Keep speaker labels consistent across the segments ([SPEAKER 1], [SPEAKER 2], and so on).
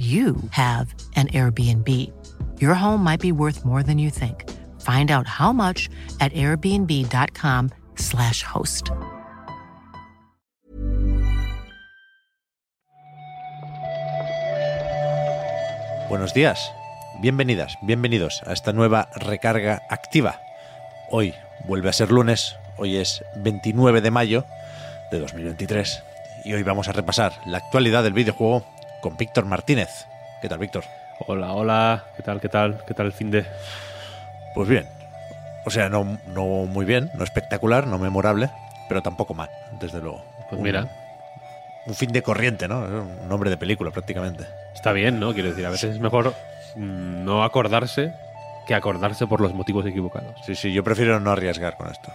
[SPEAKER 1] you have an Airbnb. Your home might be worth more than you think. Find out how much at airbnb.com/slash host.
[SPEAKER 2] Buenos días, bienvenidas, bienvenidos a esta nueva recarga activa. Hoy vuelve a ser lunes, hoy es 29 de mayo de 2023 y hoy vamos a repasar la actualidad del videojuego con Víctor Martínez. ¿Qué tal, Víctor?
[SPEAKER 3] Hola, hola, ¿qué tal, qué tal, qué tal el fin de...?
[SPEAKER 2] Pues bien, o sea, no, no muy bien, no espectacular, no memorable, pero tampoco mal, desde luego.
[SPEAKER 3] Pues
[SPEAKER 2] Un-
[SPEAKER 3] mira,
[SPEAKER 2] Un fin de corriente, ¿no? Un nombre de película prácticamente.
[SPEAKER 3] está bien, ¿no? Quiero decir, a veces es mejor mm, no acordarse que acordarse por los motivos equivocados.
[SPEAKER 2] Sí, sí, yo prefiero no arriesgar con esto.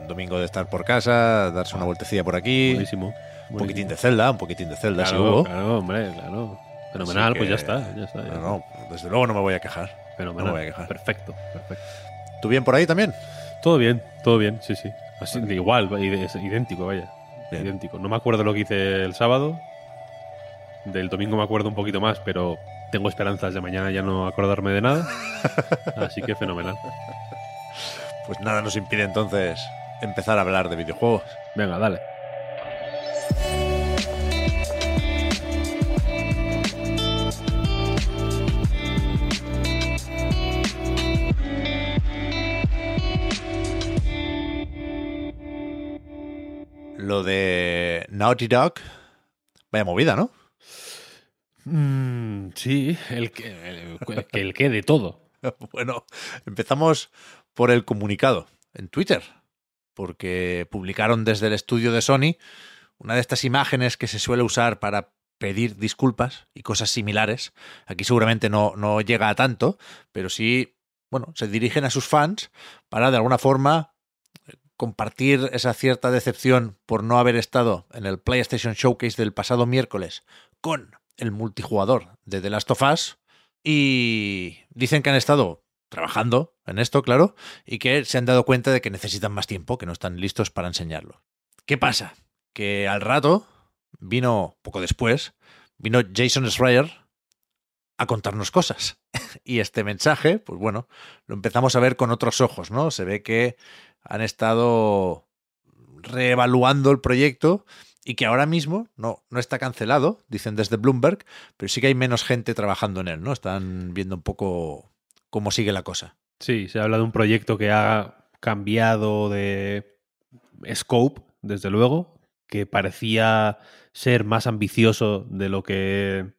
[SPEAKER 2] Un domingo de estar por casa, darse una vueltecilla por aquí,
[SPEAKER 3] Buenísimo.
[SPEAKER 2] Un poquitín de Zelda, un poquitín de Zelda, si
[SPEAKER 3] Claro,
[SPEAKER 2] hubo.
[SPEAKER 3] claro, hombre, claro. Fenomenal, pues ya está, ya está. ya
[SPEAKER 2] No, desde luego no me voy a quejar.
[SPEAKER 3] Fenomenal.
[SPEAKER 2] no me voy a quejar.
[SPEAKER 3] Perfecto, perfecto.
[SPEAKER 2] ¿Tú bien por ahí también?
[SPEAKER 3] Todo bien, todo bien, sí, sí. Así, igual, idéntico, vaya.
[SPEAKER 2] Bien.
[SPEAKER 3] Idéntico. No me acuerdo lo que hice el sábado. Del domingo me acuerdo un poquito más, pero tengo esperanzas de mañana ya no acordarme de nada. Así que fenomenal.
[SPEAKER 2] Pues nada nos impide entonces empezar a hablar de videojuegos.
[SPEAKER 3] Venga, dale.
[SPEAKER 2] Lo de Naughty Dog, vaya movida, ¿no?
[SPEAKER 3] Mm, sí, el que, el, que el que de todo.
[SPEAKER 2] Bueno, empezamos por el comunicado en Twitter, porque publicaron desde el estudio de Sony una de estas imágenes que se suele usar para pedir disculpas y cosas similares. Aquí seguramente no, no llega a tanto, pero sí, bueno, se dirigen a sus fans para de alguna forma compartir esa cierta decepción por no haber estado en el PlayStation Showcase del pasado miércoles con el multijugador de The Last of Us y dicen que han estado trabajando en esto, claro, y que se han dado cuenta de que necesitan más tiempo, que no están listos para enseñarlo. ¿Qué pasa? Que al rato vino, poco después, vino Jason Schreier a contarnos cosas. Y este mensaje, pues bueno, lo empezamos a ver con otros ojos, ¿no? Se ve que han estado reevaluando el proyecto y que ahora mismo no, no está cancelado, dicen desde Bloomberg, pero sí que hay menos gente trabajando en él, ¿no? Están viendo un poco cómo sigue la cosa.
[SPEAKER 3] Sí, se habla de un proyecto que ha cambiado de scope, desde luego, que parecía ser más ambicioso de lo que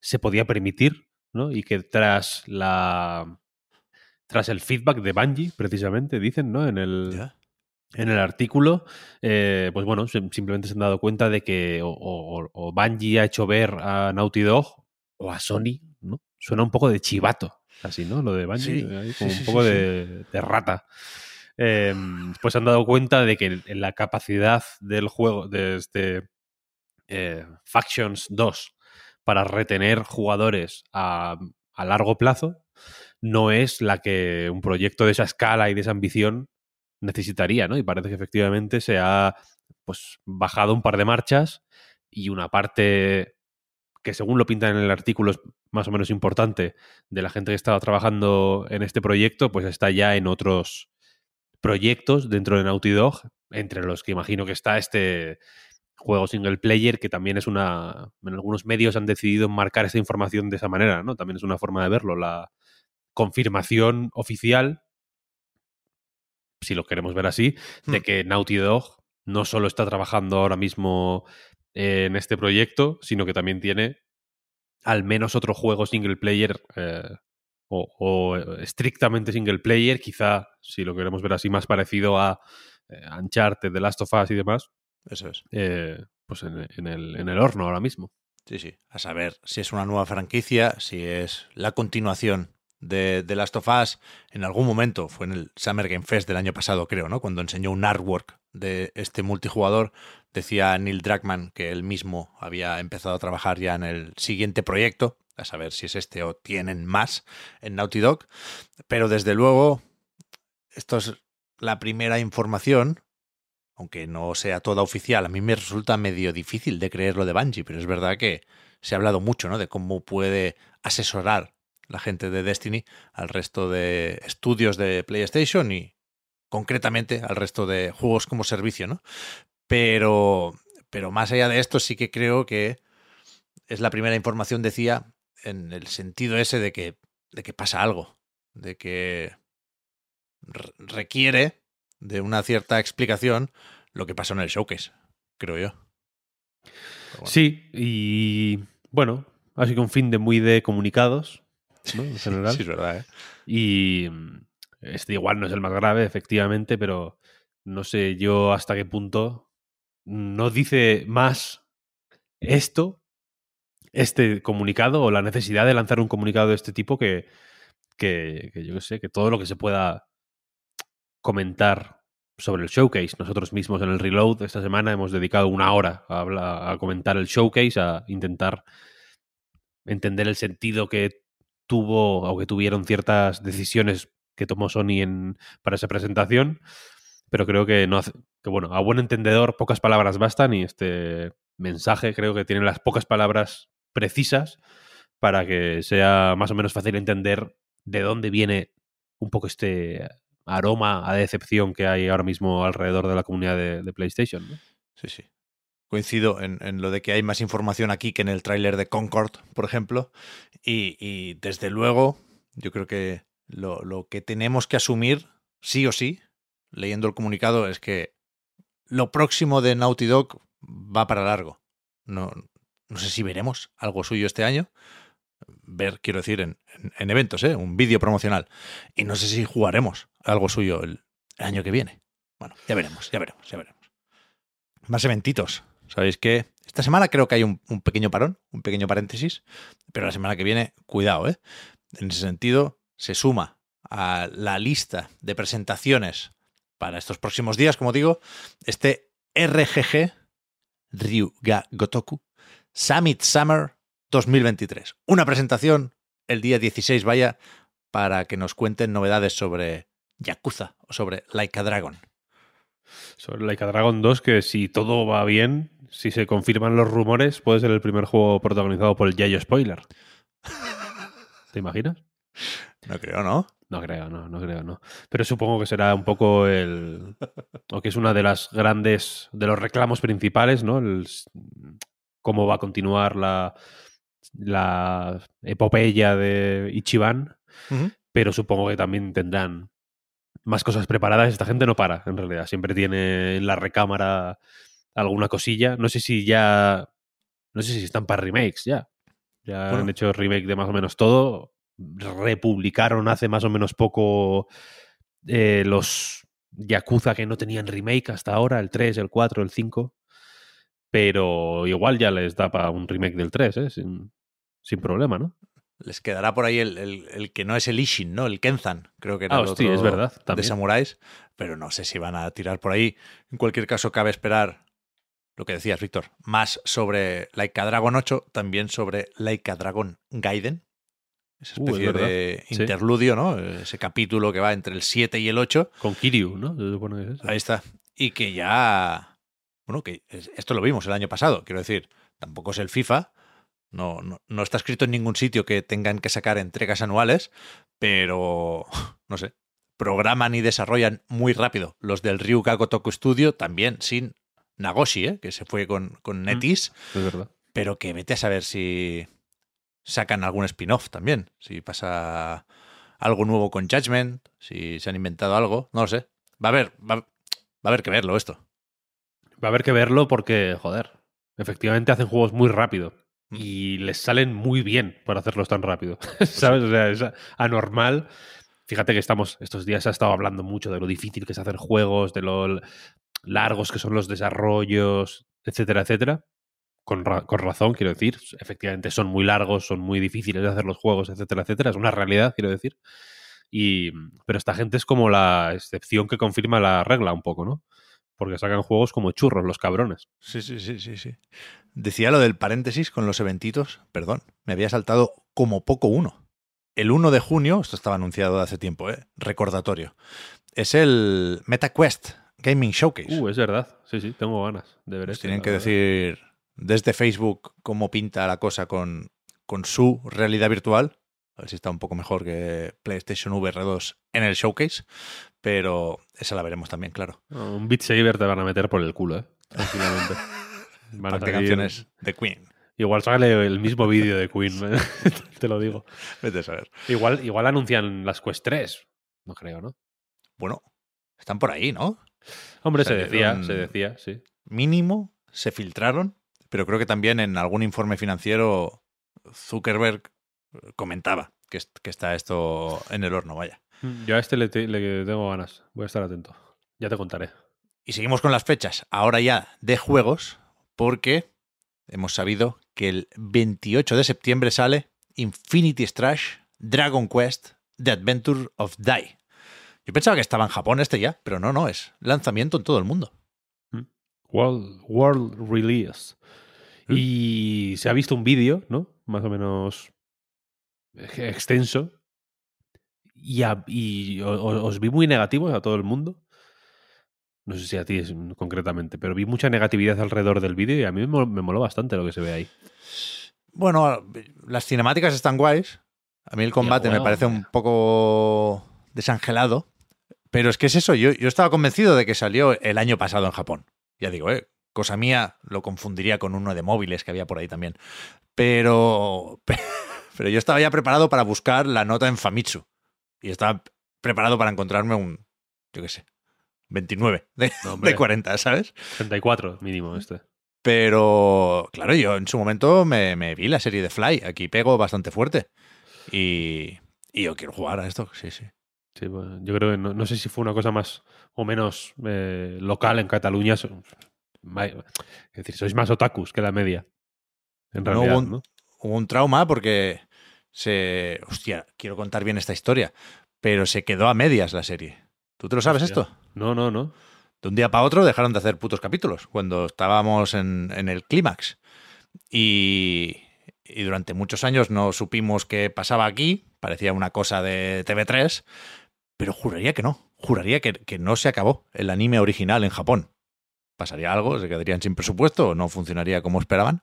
[SPEAKER 3] se podía permitir, ¿no? Y que tras la tras el feedback de Bungie, precisamente, dicen, ¿no? En el, en el artículo, eh, pues bueno, sim- simplemente se han dado cuenta de que o, o- o Bungie ha hecho ver a Naughty Dog o a Sony, ¿no? Suena un poco de chivato, así, ¿no? Lo de Bungie,
[SPEAKER 2] Sí,
[SPEAKER 3] ahí,
[SPEAKER 2] sí,
[SPEAKER 3] como
[SPEAKER 2] sí,
[SPEAKER 3] un poco
[SPEAKER 2] sí,
[SPEAKER 3] de, de rata. Eh, pues se han dado cuenta de que la capacidad del juego, de este eh, Factions 2, para retener jugadores a, a largo plazo, no es la que un proyecto de esa escala y de esa ambición necesitaría, ¿no? Y parece que efectivamente se ha pues bajado un par de marchas y una parte que según lo pintan en el artículo es más o menos importante de la gente que estaba trabajando en este proyecto, pues está ya en otros proyectos dentro de Naughty Dog, entre los que imagino que está este juego single player, que también es una... En algunos medios han decidido marcar esa información de esa manera, ¿no? También es una forma de verlo, la confirmación oficial, si lo queremos ver así, de
[SPEAKER 2] Hmm.
[SPEAKER 3] que Naughty Dog no solo está trabajando ahora mismo en este proyecto, sino que también tiene al menos otro juego single player eh, o, o, eh, estrictamente single player, quizá, si lo queremos ver así, más parecido a eh, Uncharted, The Last of Us y demás,
[SPEAKER 2] Eso es.
[SPEAKER 3] eh, pues en, en el, en el horno ahora mismo.
[SPEAKER 2] Sí, sí. A saber si es una nueva franquicia, si es la continuación de, de Last of Us. En algún momento, fue en el Summer Game Fest del año pasado, creo, ¿no? Cuando enseñó un artwork de este multijugador, decía Neil Druckmann que él mismo había empezado a trabajar ya en el siguiente proyecto, a saber si es este o tienen más en Naughty Dog. Pero desde luego, esto es la primera información, aunque no sea toda oficial. A mí me resulta medio difícil de creer lo de Bungie, pero es verdad que se ha hablado mucho, ¿no? De cómo puede asesorar la gente de Destiny al resto de estudios de PlayStation y concretamente al resto de juegos como servicio, ¿no? Pero, pero más allá de esto, sí que creo que es la primera información, decía, en el sentido ese de que, de que pasa algo, de que requiere de una cierta explicación lo que pasó en el showcase, creo yo.
[SPEAKER 3] Bueno. Sí, y bueno, ha sido un fin de muy de comunicados, ¿no? En general.
[SPEAKER 2] Sí, es verdad, ¿eh?
[SPEAKER 3] Y mm, este igual no es el más grave, efectivamente, pero no sé yo hasta qué punto no dice más esto, este comunicado o la necesidad de lanzar un comunicado de este tipo que, que, que yo qué sé, que todo lo que se pueda comentar sobre el showcase. Nosotros mismos en el Reload esta semana hemos dedicado una hora a, comentar el showcase, a intentar entender el sentido que tuvo o que tuvieron ciertas decisiones que tomó Sony en, para esa presentación, pero creo que no hace, que bueno, a buen entendedor pocas palabras bastan y este mensaje creo que tiene las pocas palabras precisas para que sea más o menos fácil entender de dónde viene un poco este aroma a decepción que hay ahora mismo alrededor de la comunidad de, PlayStation.
[SPEAKER 2] Sí, sí. Coincido en, lo de que hay más información aquí que en el tráiler de Concord, por ejemplo. Y, desde luego, yo creo que lo, que tenemos que asumir, sí o sí, leyendo el comunicado, es que lo próximo de Naughty Dog va para largo. No sé si veremos algo suyo este año. Ver, quiero decir, en, en, en eventos, ¿eh? un vídeo promocional. Y no sé si jugaremos algo suyo el, el, año que viene. Bueno, ya veremos, ya veremos, ya veremos. Más eventitos. Sabéis que esta semana creo que hay un, un pequeño parón, un pequeño paréntesis, pero la semana que viene, cuidado, ¿eh? En ese sentido, se suma a la lista de presentaciones para estos próximos días, como digo, este RGG, Ryuga Gotoku, Summit Summer 2023. Una presentación el día 16, vaya, para que nos cuenten novedades sobre Yakuza o sobre Like a Dragon.
[SPEAKER 3] Sobre Like a Dragon 2, que si todo va bien, si se confirman los rumores, puede ser el primer juego protagonizado por el Yayo Spoiler. ¿Te imaginas?
[SPEAKER 2] No creo, ¿no?
[SPEAKER 3] No creo, no, no creo, no. Pero supongo que será un poco el. o que es una de las grandes. de los reclamos principales, ¿no? El, cómo va a continuar la. La epopeya de Ichiban. Uh -huh. Pero supongo que también tendrán más cosas preparadas. Esta gente no para, en realidad. Siempre tiene en la recámara alguna cosilla. No sé si ya. No sé si están para remakes ya. Ya bueno. han hecho remake de más o menos todo republicaron hace más o menos poco eh, los Yakuza que no tenían remake hasta ahora, el 3, el 4, el 5. Pero igual ya les da para un remake del 3, ¿eh? sin, sin problema, ¿no?
[SPEAKER 2] Les quedará por ahí el, el, el, que no es el Ishin, ¿no? El Kenzan, creo que era
[SPEAKER 3] ah,
[SPEAKER 2] el
[SPEAKER 3] hostia,
[SPEAKER 2] otro
[SPEAKER 3] es verdad, también.
[SPEAKER 2] de samuráis, pero no sé si van a tirar por ahí. En cualquier caso, cabe esperar lo que decías, Víctor, más sobre Laika Dragon 8, también sobre Laika Dragon Gaiden, esa especie uh, de interludio, sí. ¿no? Ese capítulo que va entre el 7 y el 8.
[SPEAKER 3] Con Kiryu, ¿no? Es.
[SPEAKER 2] Ahí está. Y que ya. Bueno, que esto lo vimos el año pasado, quiero decir. Tampoco es el FIFA. No, no, no está escrito en ningún sitio que tengan que sacar entregas anuales, pero. No sé. Programan y desarrollan muy rápido. Los del Ryuga Gotoku Studio también, sin Nagoshi, ¿eh? que se fue con, con Netis.
[SPEAKER 3] Mm, es verdad.
[SPEAKER 2] Pero que vete a saber si sacan algún spin-off también. Si pasa algo nuevo con Judgment, si se han inventado algo, no lo sé. Va a haber, va, va, a haber que verlo esto.
[SPEAKER 3] Va a haber que verlo porque, joder, efectivamente hacen juegos muy rápido y les salen muy bien por hacerlos tan rápido. ¿Sabes? O sea, es anormal. Fíjate que estamos, estos días se ha estado hablando mucho de lo difícil que es hacer juegos, de lo largos que son los desarrollos, etcétera, etcétera con, ra- con razón, quiero decir. Efectivamente, son muy largos, son muy difíciles de hacer los juegos, etcétera, etcétera. Es una realidad, quiero decir. Y, pero esta gente es como la excepción que confirma la regla un poco, ¿no? Porque sacan juegos como churros, los cabrones.
[SPEAKER 2] Sí, sí, sí, sí, sí. Decía lo del paréntesis con los eventitos, perdón, me había saltado como poco uno. El 1 de junio, esto estaba anunciado hace tiempo, ¿eh? recordatorio, es el MetaQuest Gaming Showcase.
[SPEAKER 3] Uh, es verdad. Sí, sí, tengo ganas de ver
[SPEAKER 2] Nos
[SPEAKER 3] esto,
[SPEAKER 2] tienen que
[SPEAKER 3] verdad.
[SPEAKER 2] decir desde Facebook cómo pinta la cosa con, con su realidad virtual. A ver si está un poco mejor que PlayStation VR 2 en el showcase. Pero esa la veremos también, claro.
[SPEAKER 3] No, un Beat Saber te van a meter por el culo, ¿eh? Tranquilamente. Van a
[SPEAKER 2] canciones de Queen.
[SPEAKER 3] Igual sale el mismo vídeo de Queen, ¿eh? te lo digo.
[SPEAKER 2] Vete a saber.
[SPEAKER 3] Igual, igual anuncian las Quest 3. No creo, ¿no?
[SPEAKER 2] Bueno, están por ahí, ¿no?
[SPEAKER 3] Hombre, se decía, se decía, sí.
[SPEAKER 2] Mínimo se filtraron, pero creo que también en algún informe financiero Zuckerberg comentaba que, que está esto en el horno, vaya.
[SPEAKER 3] Yo a este le, te- le tengo ganas. Voy a estar atento. Ya te contaré.
[SPEAKER 2] Y seguimos con las fechas, ahora ya de juegos, porque hemos sabido que el 28 de septiembre sale Infinity Strash Dragon Quest The Adventure of Dai. Yo pensaba que estaba en Japón este ya, pero no, no, es lanzamiento en todo el mundo.
[SPEAKER 3] World, World Release.
[SPEAKER 2] ¿Mm?
[SPEAKER 3] Y se ha visto un vídeo, ¿no? Más o menos extenso. Y, a- os vi muy negativos a todo el mundo. No sé si a ti es- concretamente, pero vi mucha negatividad alrededor del vídeo y a mí me me moló bastante lo que se ve ahí.
[SPEAKER 2] Bueno, las cinemáticas están guays. A mí el combate me parece un poco desangelado. Pero es que es eso, yo, yo estaba convencido de que salió el año pasado en Japón. Ya digo, eh, cosa mía, lo confundiría con uno de móviles que había por ahí también. Pero, pero yo estaba ya preparado para buscar la nota en Famitsu. Y estaba preparado para encontrarme un, yo qué sé, 29 de,
[SPEAKER 3] No,
[SPEAKER 2] de 40, ¿sabes?
[SPEAKER 3] 34 mínimo este.
[SPEAKER 2] Pero, claro, yo en su momento me, me vi la serie de Fly. Aquí pego bastante fuerte. Y, y yo quiero jugar a esto, sí, sí.
[SPEAKER 3] Sí, bueno, yo creo que no, no sé si fue una cosa más o menos eh, local en Cataluña. Es decir, sois más otakus que la media. En
[SPEAKER 2] No,
[SPEAKER 3] realidad,
[SPEAKER 2] hubo un-
[SPEAKER 3] ¿no?
[SPEAKER 2] Hubo un trauma porque se... Hostia, quiero contar bien esta historia. Pero se quedó a medias la serie. ¿Tú te lo sabes
[SPEAKER 3] Hostia.
[SPEAKER 2] esto?
[SPEAKER 3] No, no, no.
[SPEAKER 2] De un día para otro dejaron de hacer putos capítulos cuando estábamos en, en el clímax. Y, y durante muchos años no supimos qué pasaba aquí. Parecía una cosa de TV3. Pero juraría que no. Juraría que, que no se acabó el anime original en Japón. Pasaría algo, se quedarían sin presupuesto, no funcionaría como esperaban.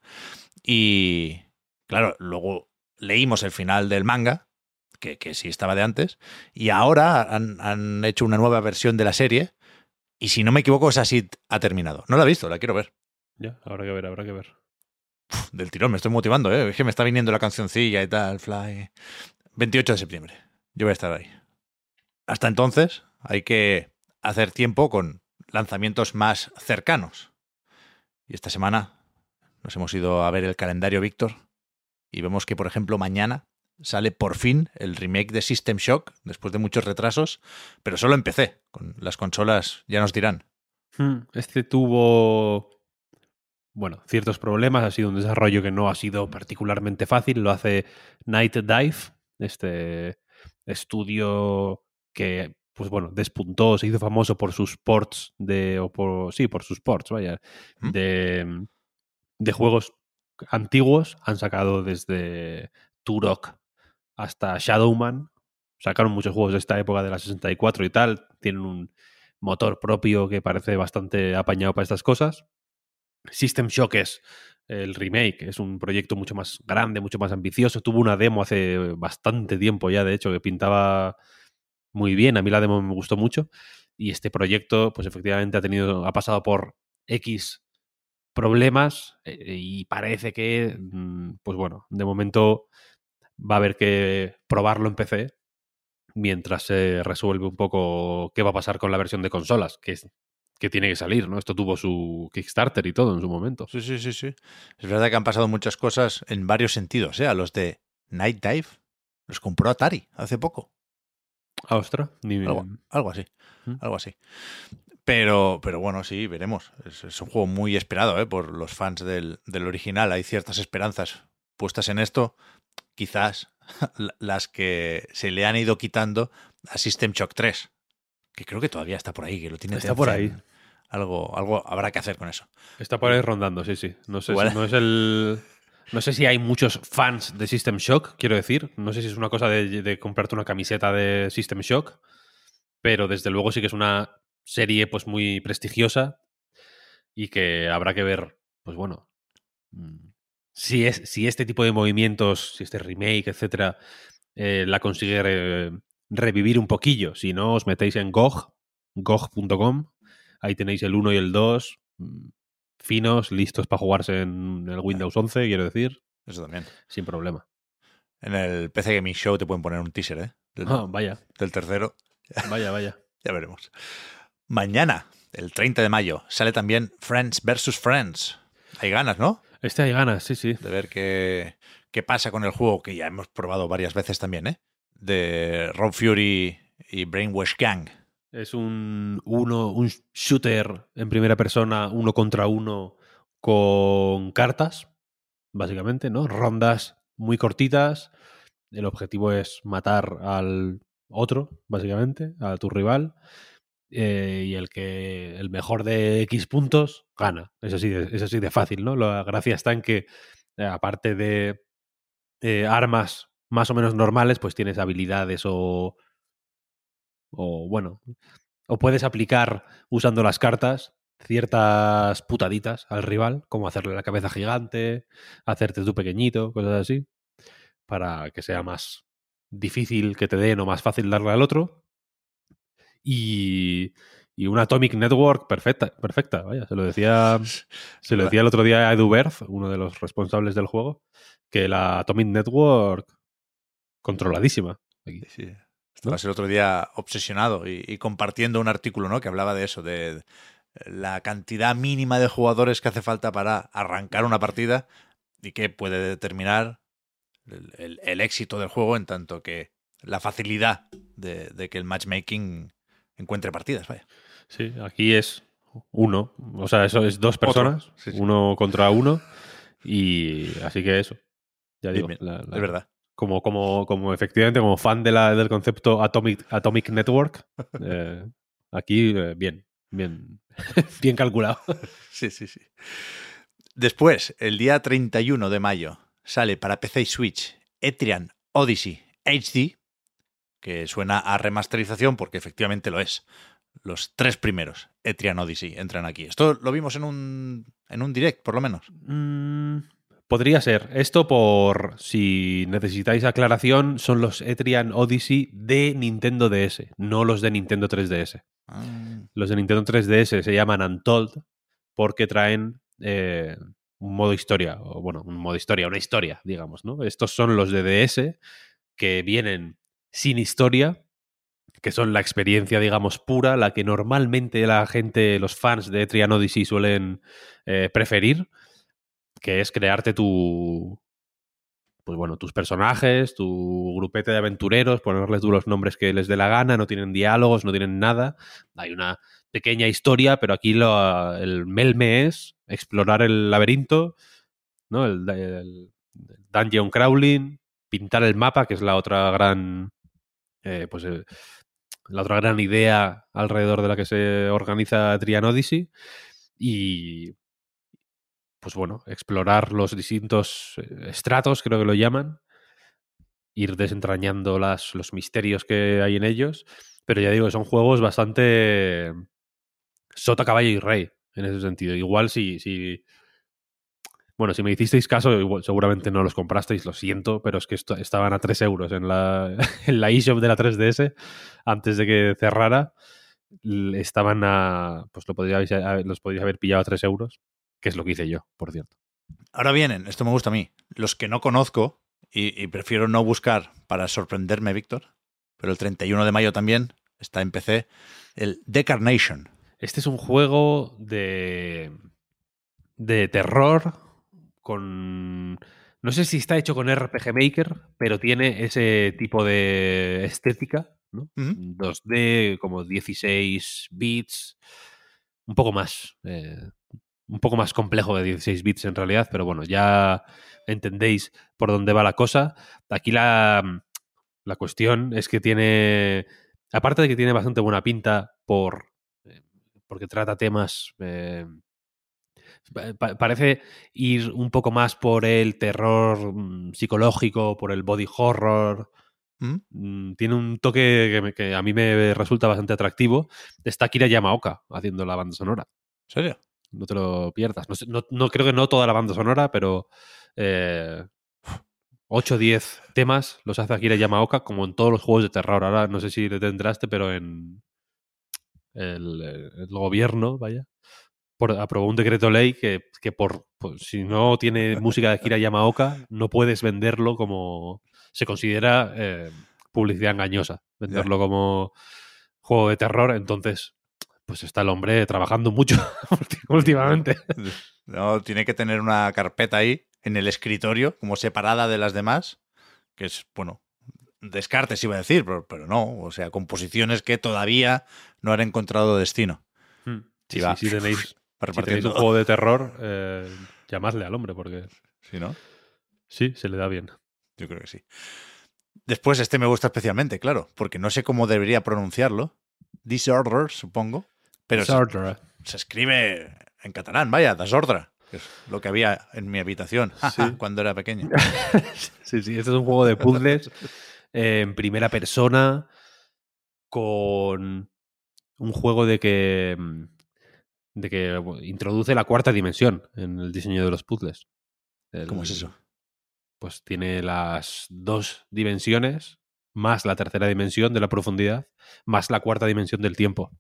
[SPEAKER 2] Y claro, luego leímos el final del manga, que, que sí estaba de antes, y ahora han, han hecho una nueva versión de la serie. Y si no me equivoco, esa sí ha terminado. No la he visto, la quiero ver.
[SPEAKER 3] Ya, habrá que ver, habrá que ver.
[SPEAKER 2] Uf, del tirón, me estoy motivando, ¿eh? Es que me está viniendo la cancioncilla y tal, Fly. 28 de septiembre. Yo voy a estar ahí. Hasta entonces, hay que hacer tiempo con lanzamientos más cercanos. Y esta semana nos hemos ido a ver el calendario Víctor y vemos que, por ejemplo, mañana sale por fin el remake de System Shock, después de muchos retrasos, pero solo en PC. Con las consolas ya nos dirán.
[SPEAKER 3] Hmm, Este tuvo, bueno, ciertos problemas. Ha sido un desarrollo que no ha sido particularmente fácil. Lo hace Night Dive, este estudio que, pues bueno, despuntó, se hizo famoso por sus ports de, o por, sí, por sus ports, vaya,
[SPEAKER 2] ¿Mm?
[SPEAKER 3] de, de juegos antiguos. Han sacado desde Turok hasta Shadowman. Sacaron muchos juegos de esta época de la 64 y tal. Tienen un motor propio que parece bastante apañado para estas cosas. System Shock es el remake, es un proyecto mucho más grande, mucho más ambicioso. Tuvo una demo hace bastante tiempo ya, de hecho, que pintaba muy bien. A mí la demo me gustó mucho. Y este proyecto, pues efectivamente ha tenido, ha pasado por X problemas eh, y parece que, mm, pues bueno, de momento va a haber que probarlo en PC mientras se resuelve un poco qué va a pasar con la versión de consolas, que, es, que tiene que salir, ¿no? Esto tuvo su Kickstarter y todo en su momento.
[SPEAKER 2] Sí, sí, sí, sí. Es verdad que han pasado muchas cosas en varios sentidos, ¿eh? A los de Night Dive los compró Atari hace poco.
[SPEAKER 3] Ah, ostra, ni
[SPEAKER 2] Algo, algo así.
[SPEAKER 3] ¿Mm?
[SPEAKER 2] Algo así. Pero, pero bueno, sí, veremos. Es, es un juego muy esperado ¿eh? por los fans del, del original. Hay ciertas esperanzas puestas en esto, quizás las que se le han ido quitando a System Shock 3, que creo que todavía está por ahí, que lo tiene
[SPEAKER 3] Está por ahí.
[SPEAKER 2] Algo, algo habrá que hacer con eso.
[SPEAKER 3] Está por ahí rondando, sí, sí. No sé, si, no es el. No sé si hay muchos fans de System Shock, quiero decir. No sé si es una cosa de, de comprarte una camiseta de System Shock, pero desde luego sí que es una serie pues muy prestigiosa y que habrá que ver, pues bueno, mm, si, es, si este tipo de movimientos, si este remake, etcétera, eh, la consigue re- revivir un poquillo. Si no, os metéis en GOG, gog.com, ahí tenéis el 1 y el 2, mm, finos, listos para jugarse en el Windows 11, quiero decir,
[SPEAKER 2] Eso también.
[SPEAKER 3] sin problema.
[SPEAKER 2] En el PC Gaming Show te pueden poner un teaser, ¿eh? Del,
[SPEAKER 3] Ah, vaya,
[SPEAKER 2] del tercero.
[SPEAKER 3] vaya, vaya.
[SPEAKER 2] Ya veremos. Mañana, el 30 de mayo, sale también Friends vs. Friends. Hay ganas, ¿no?
[SPEAKER 3] Este hay ganas, sí, sí.
[SPEAKER 2] De ver qué, qué pasa con el juego que ya hemos probado varias veces también, ¿eh? De Rob Fury y Brainwash Gang.
[SPEAKER 3] Es un, uno, un shooter en primera persona, uno contra uno, con cartas, básicamente, ¿no? Rondas muy cortitas. El objetivo es matar al otro, básicamente, a tu rival. Eh, y el que el mejor de X puntos gana. Es así de, es de fácil, ¿no? La gracia está en que, eh, aparte de eh, armas más o menos normales, pues tienes habilidades o, o bueno, o puedes aplicar usando las cartas ciertas putaditas al rival, como hacerle la cabeza gigante, hacerte tú pequeñito, cosas así, para que sea más difícil que te den o más fácil darle al otro. Y, y una Atomic Network perfecta, perfecta, vaya, se lo decía, se lo decía el otro día a Edu Berth, uno de los responsables del juego, que la Atomic Network controladísima. aquí.
[SPEAKER 2] Sí. Estabas el otro día obsesionado y, y compartiendo un artículo, ¿no? Que hablaba de eso, de la cantidad mínima de jugadores que hace falta para arrancar una partida y que puede determinar el, el- el éxito del juego en tanto que la facilidad de, de que el matchmaking encuentre partidas, vaya.
[SPEAKER 3] Sí, aquí es uno. O sea, eso es dos personas.
[SPEAKER 2] sí, sí.
[SPEAKER 3] Uno contra uno. Y así que eso. Ya
[SPEAKER 2] Bien,
[SPEAKER 3] digo,
[SPEAKER 2] bien,
[SPEAKER 3] la- la-
[SPEAKER 2] Es verdad.
[SPEAKER 3] Como, como, como efectivamente, como fan de la, del concepto Atomic, Atomic Network, eh, aquí eh, bien, bien, bien calculado.
[SPEAKER 2] Sí, sí, sí. Después, el día 31 de mayo, sale para PC y Switch Etrian Odyssey HD, que suena a remasterización porque efectivamente lo es. Los tres primeros Etrian Odyssey entran aquí. Esto lo vimos en un, en un direct, por lo menos.
[SPEAKER 3] Mm, podría ser. Esto por, si necesitáis aclaración, son los Etrian Odyssey de Nintendo DS, no los de Nintendo 3DS.
[SPEAKER 2] Ah,
[SPEAKER 3] Los de Nintendo 3DS se llaman Untold porque traen eh, un modo historia, o bueno, un modo historia, una historia, digamos, ¿no? Estos son los de DS que vienen sin historia, que son la experiencia, digamos, pura, la que normalmente la gente, los fans de Trian Odyssey suelen eh, preferir, que es crearte tu, pues bueno, tus personajes, tu grupete de aventureros, ponerles tú los nombres que les dé la gana, no tienen diálogos, no tienen nada. Hay una pequeña historia, pero aquí lo, el melme es explorar el laberinto, ¿no? El, el dungeon crawling, pintar el mapa, que es la otra gran, eh, pues la otra gran idea alrededor de la que se organiza Trian y pues bueno, explorar los distintos eh, estratos, creo que lo llaman, ir desentrañando las, los misterios que hay en ellos, pero ya digo, son juegos bastante sota, caballo y rey en ese sentido. Igual si, si bueno, si me hicisteis caso, igual, seguramente no los comprasteis, lo siento, pero es que esto, estaban a 3 euros en la, en la eShop de la 3DS antes de que cerrara. Estaban a. Pues lo podríais, los podríais haber pillado a 3 euros, que es lo que hice yo, por cierto.
[SPEAKER 2] Ahora vienen, esto me gusta a mí, los que no conozco y, y prefiero no buscar para sorprenderme, Víctor, pero el 31 de mayo también está en PC, el Decarnation.
[SPEAKER 3] Este es un juego de. de terror con. No sé si está hecho con RPG Maker, pero tiene ese tipo de estética, ¿no?
[SPEAKER 2] Ujú.
[SPEAKER 3] 2D, como 16 bits, un poco más. eh, un poco más complejo de 16 bits en realidad, pero bueno, ya entendéis por dónde va la cosa. Aquí la, la cuestión es que tiene. Aparte de que tiene bastante buena pinta por. eh, porque trata temas. eh, pa- parece ir un poco más por el terror mm, psicológico, por el body horror.
[SPEAKER 2] ¿Mm?
[SPEAKER 3] Mm, Tiene un toque que, me- que a mí me resulta bastante atractivo. Está Kira Yamaoka haciendo la banda sonora.
[SPEAKER 2] ¿En serio?
[SPEAKER 3] No te lo pierdas. No, sé- no- no- creo que no toda la banda sonora, pero eh, 8 o 10 temas los hace Akira Yamaoka, como en todos los juegos de terror. Ahora no sé si te enteraste, pero en el, el gobierno, vaya, por, aprobó un decreto ley que, que por, por- si no tiene música de Akira Yamaoka, no puedes venderlo como. Se considera eh, publicidad engañosa. Venderlo como juego de terror. Entonces, pues está el hombre trabajando mucho últimamente.
[SPEAKER 2] No, tiene que tener una carpeta ahí en el escritorio, como separada de las demás, que es, bueno, descartes iba a decir, pero, pero no, o sea, composiciones que todavía no han encontrado destino.
[SPEAKER 3] Sí, sí, si tenéis, si tenéis un juego de terror, eh, llamadle al hombre, porque
[SPEAKER 2] Sí, ¿no?
[SPEAKER 3] sí, se le da bien.
[SPEAKER 2] Yo creo que sí. Después, este me gusta especialmente, claro, porque no sé cómo debería pronunciarlo. Disorder, supongo. Pero se,
[SPEAKER 3] Disorder.
[SPEAKER 2] se escribe en catalán, vaya, desordre, que es lo que había en mi habitación
[SPEAKER 3] Sí.
[SPEAKER 2] cuando era pequeño.
[SPEAKER 3] Sí, sí, este es un juego de puzzles eh, en primera persona con un juego de que mm, de que introduce la cuarta dimensión en el diseño de los puzzles. El-
[SPEAKER 2] ¿Cómo es eso?
[SPEAKER 3] Pues tiene las dos dimensiones más la tercera dimensión de la profundidad más la cuarta dimensión del tiempo.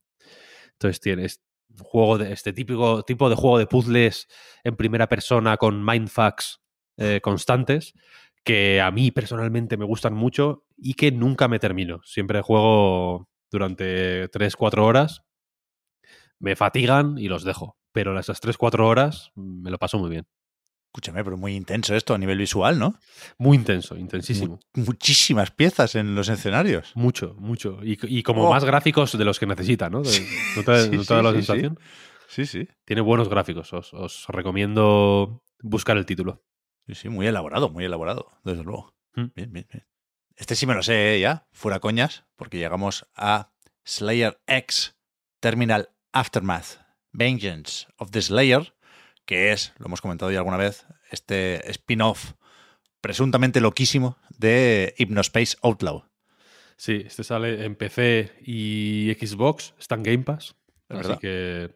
[SPEAKER 3] Entonces tienes juego de este típico tipo de juego de puzzles en primera persona con mindfucks eh, constantes que a mí personalmente me gustan mucho y que nunca me termino. Siempre juego durante 3-4 horas, me fatigan y los dejo. Pero esas 3-4 horas me lo paso muy bien.
[SPEAKER 2] Escúchame, pero muy intenso esto a nivel visual, ¿no?
[SPEAKER 3] Muy intenso, intensísimo.
[SPEAKER 2] Mu- muchísimas piezas en los escenarios.
[SPEAKER 3] Mucho, mucho. Y, y como
[SPEAKER 2] Oh.
[SPEAKER 3] más gráficos de los que necesita, ¿no? De- ¿No te,
[SPEAKER 2] Sí,
[SPEAKER 3] no te da la
[SPEAKER 2] sí,
[SPEAKER 3] sensación?
[SPEAKER 2] Sí, sí.
[SPEAKER 3] Tiene buenos gráficos. Os, os recomiendo buscar el título.
[SPEAKER 2] Sí, sí, muy elaborado, muy elaborado, desde luego.
[SPEAKER 3] Mm.
[SPEAKER 2] Bien, bien, bien. Este sí me lo sé ya, fuera coñas, porque llegamos a Slayer X Terminal Aftermath Vengeance of the Slayer, que es, lo hemos comentado ya alguna vez, este spin-off presuntamente loquísimo de Hypnospace Outlaw.
[SPEAKER 3] Sí, este sale en PC y Xbox, está en Game Pass. Así
[SPEAKER 2] verdad.
[SPEAKER 3] que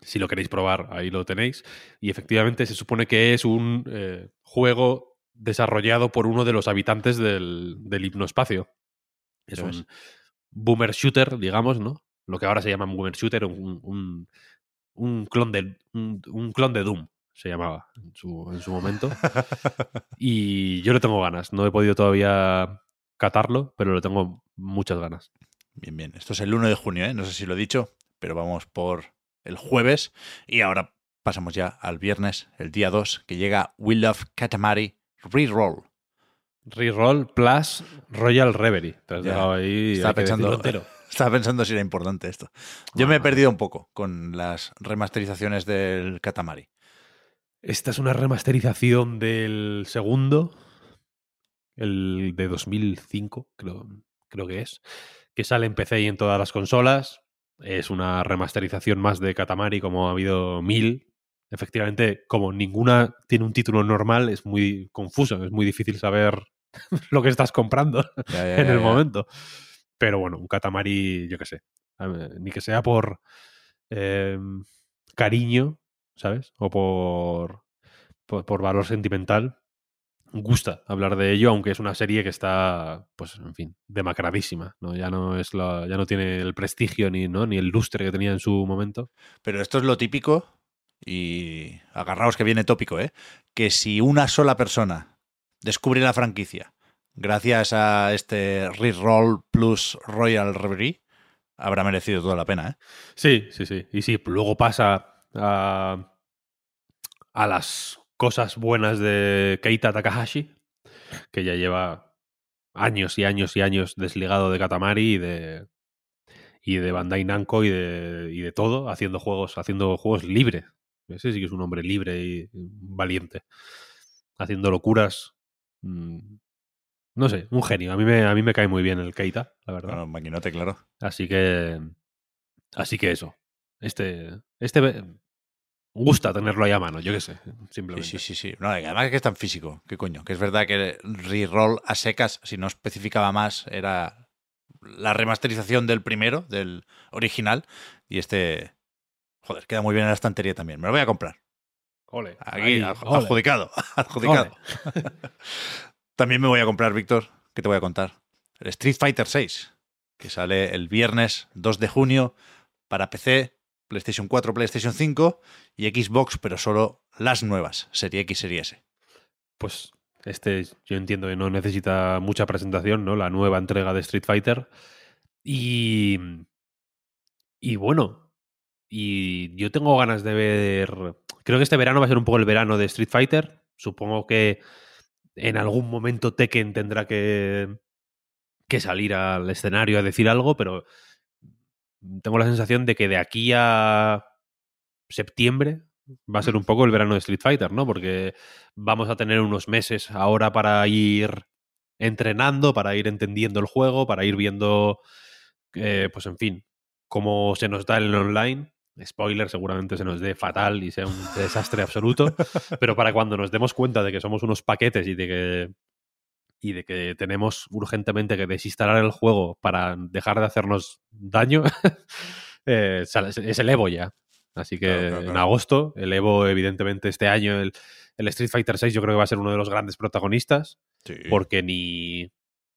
[SPEAKER 3] si lo queréis probar, ahí lo tenéis. Y efectivamente se supone que es un eh, juego desarrollado por uno de los habitantes del, del hipnoespacio. Es un boomer shooter, digamos, ¿no? Lo que ahora se llama un boomer shooter, un, un, un clon, de, un, un clon de Doom, se llamaba en su, en su momento. y yo le tengo ganas. No he podido todavía catarlo, pero le tengo muchas ganas.
[SPEAKER 2] Bien, bien. Esto es el 1 de junio, ¿eh? No sé si lo he dicho, pero vamos por el jueves. Y ahora pasamos ya al viernes, el día 2, que llega We Love Katamari Reroll.
[SPEAKER 3] Reroll plus Royal Reverie. Te has dejado ahí.
[SPEAKER 2] estaba pensando-
[SPEAKER 3] entero.
[SPEAKER 2] Estaba pensando si era importante esto. Yo me he perdido un poco con las remasterizaciones del Katamari.
[SPEAKER 3] Esta es una remasterización del segundo, el de 2005, creo, creo que es, que sale en PC y en todas las consolas. Es una remasterización más de Katamari, como ha habido mil. Efectivamente, como ninguna tiene un título normal, es muy confuso, es muy difícil saber lo que estás comprando.
[SPEAKER 2] Ya, ya,
[SPEAKER 3] en
[SPEAKER 2] ya,
[SPEAKER 3] el momento. Pero bueno, un Katamari, yo qué sé. Ni que sea por eh, cariño, ¿sabes? O por, por, valor sentimental. Gusta hablar de ello, aunque es una serie que está, pues, en fin, demacradísima. ¿no? Ya no es ya no tiene el prestigio ni, ¿no? ni el lustre que tenía en su momento.
[SPEAKER 2] Pero esto es lo típico, y agarraos que viene tópico, ¿eh? Que si una sola persona descubre la franquicia gracias a este Reroll plus Royal Reverie, habrá merecido toda la pena, ¿eh?
[SPEAKER 3] Sí, sí, sí. Y sí, luego pasa a, a las cosas buenas de Keita Takahashi, que ya lleva años y años y años desligado de Katamari y de, y de Bandai Namco y de, y de todo, haciendo juegos, haciendo juegos libre. Ese sí que es un hombre libre y valiente. Haciendo locuras. mm, No sé, un genio. A mí me, a mí me cae muy bien el Keita, la verdad.
[SPEAKER 2] Bueno, maquinote, claro.
[SPEAKER 3] Así que. Así que eso. Este. Este. Gusta tenerlo ahí a mano, yo qué sé.
[SPEAKER 2] Sí,
[SPEAKER 3] Simplemente.
[SPEAKER 2] sí, sí, sí. No, y además que es tan físico. ¿Qué coño? Que es verdad que reroll a secas, si no especificaba más, era la remasterización del primero, del original. Y este. Joder, queda muy bien en la estantería también. Me lo voy a comprar.
[SPEAKER 3] Ole,
[SPEAKER 2] Aquí,
[SPEAKER 3] ole,
[SPEAKER 2] adjudicado. adjudicado. También me voy a comprar, Víctor. ¿Qué te voy a contar? El Street Fighter 6, que sale el viernes 2 de junio para PC, PlayStation 4, PlayStation 5 y Xbox, pero solo las nuevas, Serie X, Serie S.
[SPEAKER 3] Pues este yo entiendo que no necesita mucha presentación, ¿no? La nueva entrega de Street Fighter. Y. Y bueno. Y yo tengo ganas de ver. Creo que este verano va a ser un poco el verano de Street Fighter. Supongo que en algún momento Tekken tendrá que, que salir al escenario a decir algo, pero tengo la sensación de que de aquí a septiembre va a ser un poco el verano de Street Fighter, ¿no? Porque vamos a tener unos meses ahora para ir entrenando, para ir entendiendo el juego, para ir viendo, eh, pues en fin, cómo se nos da el online. Spoiler, seguramente se nos dé fatal y sea un desastre absoluto, pero para cuando nos demos cuenta de que somos unos paquetes y de que y de que tenemos urgentemente que desinstalar el juego para dejar de hacernos daño, eh, es el Evo ya. Así que
[SPEAKER 2] Claro, claro,
[SPEAKER 3] en agosto, el Evo, evidentemente, este año, el, el Street Fighter 6 yo creo que va a ser uno de los grandes protagonistas,
[SPEAKER 2] Sí.
[SPEAKER 3] porque ni,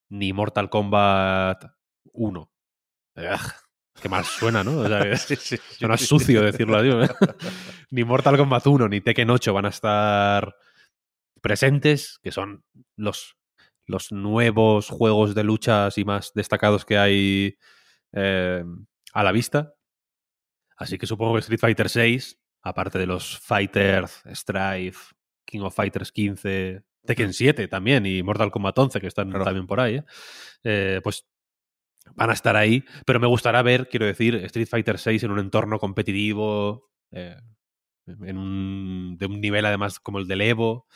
[SPEAKER 3] ni Mortal Kombat 1. Ugh, qué mal suena, ¿no? O sea, que
[SPEAKER 2] Sí,
[SPEAKER 3] suena sucio decirlo así. ni Mortal Kombat 1 ni Tekken 8 van a estar presentes, que son los, los nuevos juegos de luchas y más destacados que hay eh, a la vista. Así que supongo que Street Fighter 6, aparte de los Fighters, Strife, King of Fighters 15, Tekken 7 también y Mortal Kombat 11, que están
[SPEAKER 2] Claro.
[SPEAKER 3] también por ahí, ¿eh? Eh, pues van a estar ahí. Pero me gustará ver, quiero decir, Street Fighter 6 en un entorno competitivo, eh, en un, de un nivel además como el del Evo.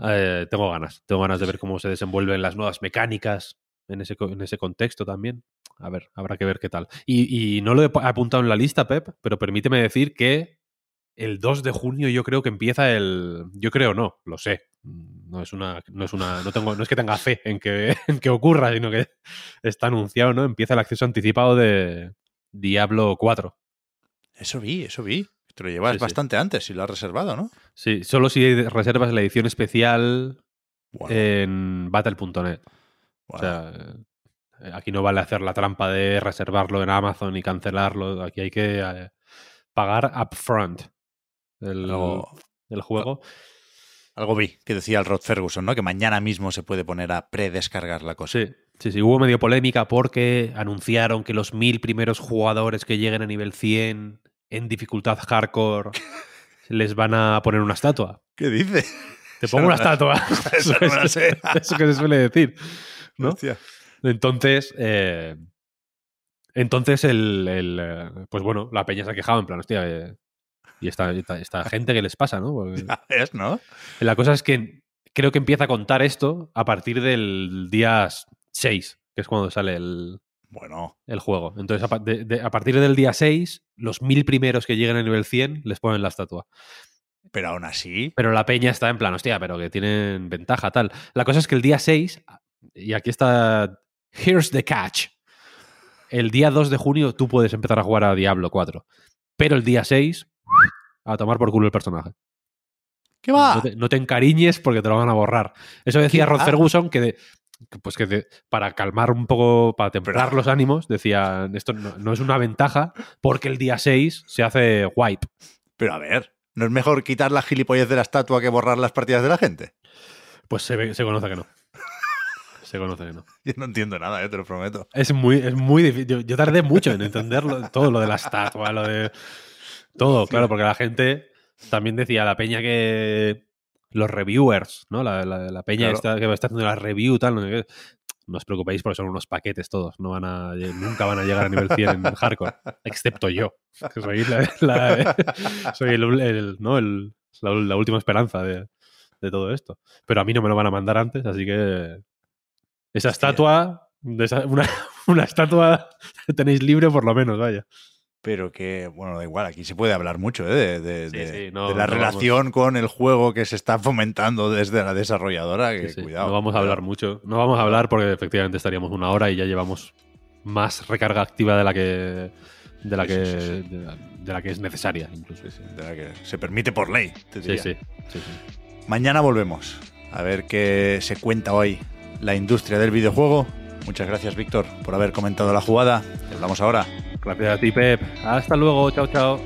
[SPEAKER 3] Eh, tengo ganas, tengo ganas de ver cómo se desenvuelven las nuevas mecánicas en ese, en ese contexto también. A ver, habrá que ver qué tal. Y, no lo he apuntado en la lista, Pep, pero permíteme decir que el 2 de junio yo creo que empieza el. Yo creo no, lo sé. No es una. No es una. No tengo. No es que tenga fe en que, en que ocurra, sino que está anunciado, ¿no? Empieza el acceso anticipado de Diablo 4.
[SPEAKER 2] Eso vi, eso vi. Te lo llevas
[SPEAKER 3] Sí, sí.
[SPEAKER 2] bastante antes si lo has reservado, ¿no?
[SPEAKER 3] Sí, solo si reservas la edición especial
[SPEAKER 2] Bueno,
[SPEAKER 3] en battle.net. O sea, eh, aquí no vale hacer la trampa de reservarlo en Amazon y cancelarlo. Aquí hay que eh, pagar upfront el,
[SPEAKER 2] algo,
[SPEAKER 3] el juego.
[SPEAKER 2] algo vi que decía el Rod Ferguson, ¿no? Que mañana mismo se puede poner a predescargar la cosa.
[SPEAKER 3] Sí, sí, sí. Hubo medio polémica porque anunciaron que los mil primeros jugadores que lleguen a nivel 100 en dificultad hardcore les van a poner una estatua.
[SPEAKER 2] ¿Qué dice?
[SPEAKER 3] Te pongo una estatua.
[SPEAKER 2] la sé.
[SPEAKER 3] Eso que se suele decir. ¿no?
[SPEAKER 2] Hostia.
[SPEAKER 3] Entonces, eh, entonces el, el, eh, pues bueno, la peña se ha quejado en plan, hostia, eh, y esta, esta, esta gente que les pasa, ¿no? Porque
[SPEAKER 2] ves, ¿no?
[SPEAKER 3] la cosa es que creo que empieza a contar esto a partir del día 6, que es cuando sale el,
[SPEAKER 2] Bueno,
[SPEAKER 3] el juego. Entonces, a, pa- de- de- a partir del día 6, los mil primeros que lleguen a nivel 100 les ponen la estatua.
[SPEAKER 2] pero aún así.
[SPEAKER 3] Pero la peña está en plan, hostia, pero que tienen ventaja, tal. La cosa es que el día 6, y aquí está. Here's the catch. El día 2 de junio tú puedes empezar a jugar a Diablo 4. Pero el día 6, a tomar por culo el personaje.
[SPEAKER 2] ¿Qué va?
[SPEAKER 3] No te, no te encariñes porque te lo van a borrar. Eso decía
[SPEAKER 2] ¿Qué
[SPEAKER 3] Rod? Ferguson que, de- que, pues que de- para calmar un poco, para templar
[SPEAKER 2] Pero-
[SPEAKER 3] los ánimos, decía, esto no, no es una ventaja porque el día 6 se hace wipe.
[SPEAKER 2] Pero a ver, ¿no es mejor quitar la gilipollez de la estatua que borrar las partidas de la gente?
[SPEAKER 3] Pues se, ve- se conoce que no. Se conoce que no.
[SPEAKER 2] Yo no entiendo nada, eh, te lo prometo.
[SPEAKER 3] Es muy, es muy difícil. Yo, yo tardé mucho en entenderlo, todo lo de la estatua, lo de. Todo, claro, porque la gente también decía, la peña que los reviewers, ¿no? La, la- la peña
[SPEAKER 2] Claro.
[SPEAKER 3] esta que está haciendo la review, tal, no. No os preocupéis porque son unos paquetes todos. No van a, nunca van a llegar a nivel 100 en hardcore. Excepto yo. que soy la, soy el, el- ¿no? el- la, la última esperanza de, de todo esto. Pero a mí no me lo van a mandar antes, así que esa estatua, de esa- una, una estatua tenéis libre por lo menos, vaya.
[SPEAKER 2] Pero que, bueno, da igual, aquí se puede hablar mucho ¿eh? de, de-
[SPEAKER 3] Sí,
[SPEAKER 2] de-
[SPEAKER 3] sí, no-
[SPEAKER 2] de la
[SPEAKER 3] no
[SPEAKER 2] relación con el juego que se está fomentando desde la desarrolladora. Que,
[SPEAKER 3] Sí, sí.
[SPEAKER 2] cuidado.
[SPEAKER 3] no vamos a hablar mucho. No vamos a hablar porque efectivamente estaríamos una hora y ya llevamos más recarga activa de la que de la que De, la, de la que es necesaria incluso.
[SPEAKER 2] De la que se permite por ley. te diría.
[SPEAKER 3] sí, sí.
[SPEAKER 2] Mañana volvemos a ver qué se cuenta hoy la industria del videojuego. Muchas gracias, Víctor, por haber comentado la jugada. Te hablamos ahora.
[SPEAKER 3] Gracias a ti, Pep. Hasta luego. Chao, chao.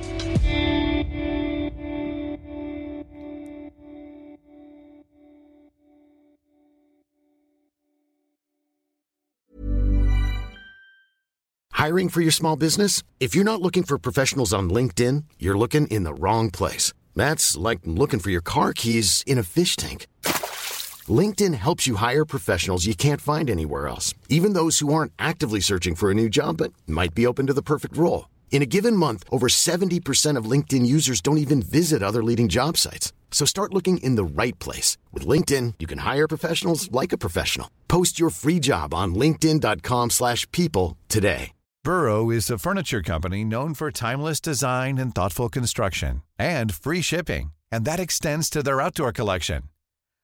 [SPEAKER 4] Hiring for your small business? If you're not looking for professionals on LinkedIn, you're looking in the wrong place. That's like looking for your car keys in a fish tank. LinkedIn helps you hire professionals you can't find anywhere else, even those who aren't actively searching for a new job but might be open to the perfect role. In a given month, over 70% of LinkedIn users don't even visit other leading job sites. So start looking in the right place. With LinkedIn, you can hire professionals like a professional. Post your free job on linkedin.com/people slash people today.
[SPEAKER 5] Burrow is a furniture company known for timeless design and thoughtful construction and free shipping, and that extends to their outdoor collection.